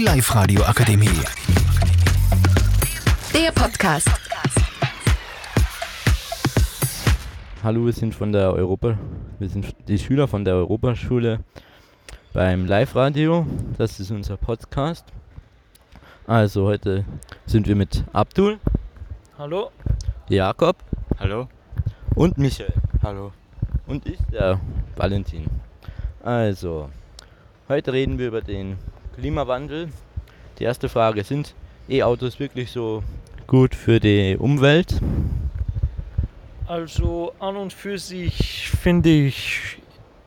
Die Live-Radio Akademie. Der Podcast. Hallo, wir sind von der Europa, wir sind die Schüler von der Europaschule beim Live-Radio. Das ist unser Podcast. Also heute sind wir mit Abdul, Hallo? Jakob Hallo? und Michael. Hallo. Und ich, der Valentin. Also, heute reden wir über den Klimawandel. Die erste Frage, sind E-Autos wirklich so gut für die Umwelt? Also an und für sich finde ich,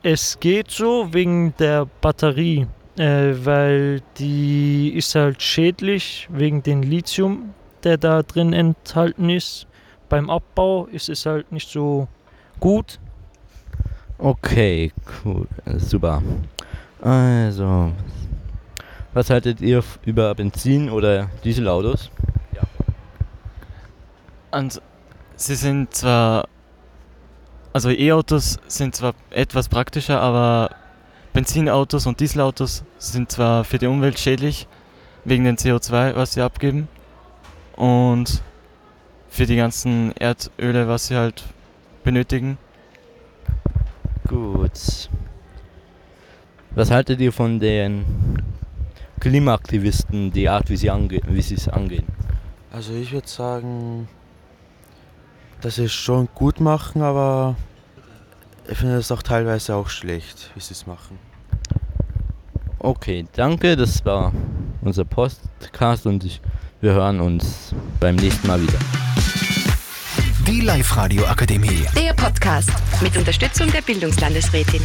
es geht so wegen der Batterie, äh, weil die ist halt schädlich wegen den Lithium, der da drin enthalten ist. Beim Abbau ist es halt nicht so gut. Okay, cool, super. Also, was haltet ihr über Benzin- oder Dieselautos? Und sie sind zwar, also E-Autos sind zwar etwas praktischer, aber Benzinautos und Dieselautos sind zwar für die Umwelt schädlich, wegen den CO2, was sie abgeben, und für die ganzen Erdöle, was sie halt benötigen. Gut. Was haltet ihr von den Klimaaktivisten, die Art, wie sie, ange wie sie es angehen? Also ich würde sagen, dass sie es schon gut machen, aber ich finde es auch teilweise auch schlecht, wie sie es machen. Okay, danke, das war unser Podcast und ich, wir hören uns beim nächsten Mal wieder. Die Live-Radio Akademie. Der Podcast mit Unterstützung der Bildungslandesrätin.